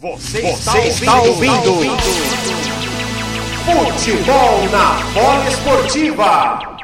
Você, Você está, ouvindo, está ouvindo. Futebol na bola esportiva.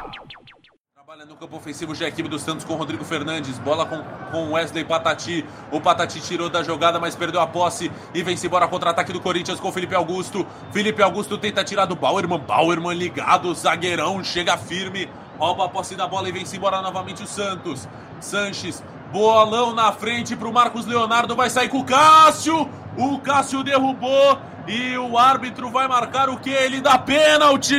Trabalha no campo ofensivo já a equipe do Santos com Rodrigo Fernandes. Bola com, com Wesley Patati. O Patati tirou da jogada, mas perdeu a posse. E vem-se embora contra-ataque do Corinthians com Felipe Augusto. Felipe Augusto tenta tirar do Bauerman. Bauerman ligado, zagueirão, chega firme. Rouba a posse da bola e vem-se embora novamente o Santos. Sanches, bolão na frente para o Marcos Leonardo. Vai sair com o Cássio. O Cássio derrubou e o árbitro vai marcar o que? Ele dá pênalti!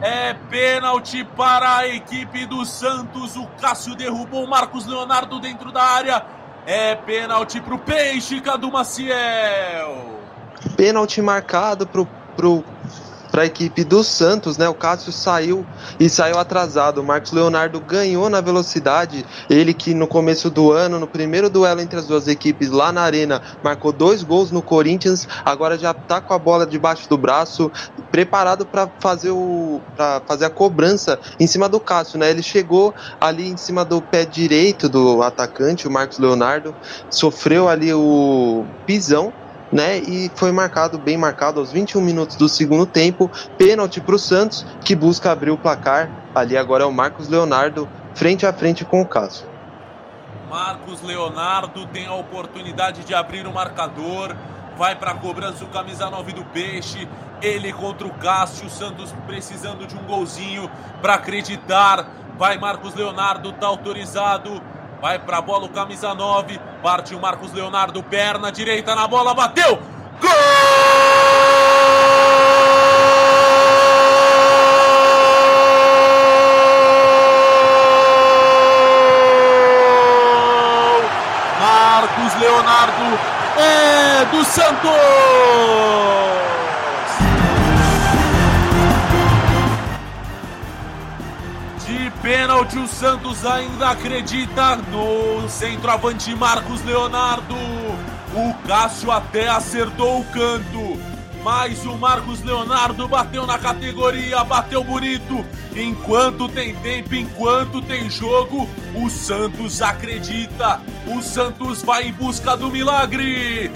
É pênalti para a equipe do Santos. O Cássio derrubou o Marcos Leonardo dentro da área. É pênalti para o Peixe, Cadu Maciel. Pênalti marcado para o para a equipe do Santos, né? O Cássio saiu e saiu atrasado. O Marcos Leonardo ganhou na velocidade. Ele que no começo do ano, no primeiro duelo entre as duas equipes lá na arena, marcou dois gols no Corinthians. Agora já está com a bola debaixo do braço, preparado para fazer o para fazer a cobrança em cima do Cássio, né? Ele chegou ali em cima do pé direito do atacante, o Marcos Leonardo, sofreu ali o pisão né? E foi marcado, bem marcado, aos 21 minutos do segundo tempo, pênalti para o Santos, que busca abrir o placar. Ali agora é o Marcos Leonardo, frente a frente com o Cássio. Marcos Leonardo tem a oportunidade de abrir o marcador. Vai para a cobrança o camisa 9 do Peixe. Ele contra o Cássio. Santos precisando de um golzinho para acreditar. Vai Marcos Leonardo, tá autorizado. Vai pra bola o camisa 9. Parte o Marcos Leonardo, perna direita na bola, bateu! Gol! Marcos Leonardo é do Santos! Pênalti, o Santos ainda acredita no centroavante Marcos Leonardo. O Cássio até acertou o canto, mas o Marcos Leonardo bateu na categoria, bateu bonito. Enquanto tem tempo, enquanto tem jogo, o Santos acredita. O Santos vai em busca do milagre.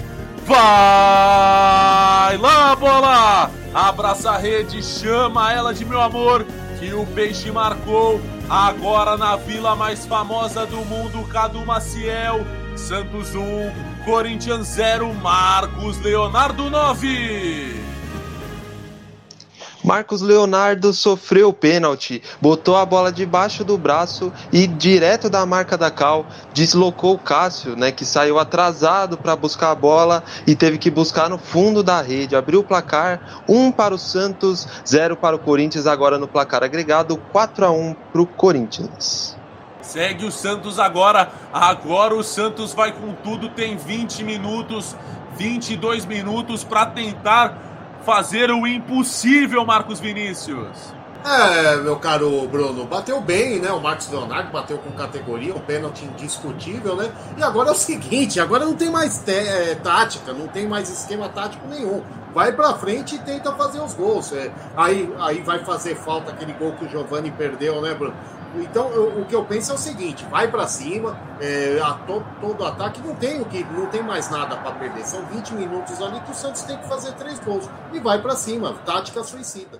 Vai lá, bola! Abraça a rede, chama ela de meu amor, que o peixe marcou Agora na vila mais famosa do mundo, Cadu Maciel, Santos 1, Corinthians 0, Marcos Leonardo 9. Marcos Leonardo sofreu o pênalti, botou a bola debaixo do braço e direto da marca da Cal deslocou o Cássio, né, que saiu atrasado para buscar a bola e teve que buscar no fundo da rede. Abriu o placar, 1 um para o Santos, 0 para o Corinthians, agora no placar agregado, 4 a 1 para o Corinthians. Segue o Santos agora. Agora o Santos vai com tudo, tem 20 minutos, 22 minutos para tentar fazer o impossível, Marcos Vinícius. É, meu caro Bruno, bateu bem, né? O Marcos Leonardo bateu com categoria, um pênalti indiscutível, né? E agora é o seguinte, agora não tem mais é, tática, não tem mais esquema tático nenhum. Vai pra frente e tenta fazer os gols. É, aí, aí vai fazer falta aquele gol que o Giovani perdeu, né, Bruno? Então, eu, o que eu penso é o seguinte: vai para cima, é, a to, todo ataque não tem o que, não tem mais nada para perder. São 20 minutos ali que o Santos tem que fazer três gols e vai para cima, tática suicida.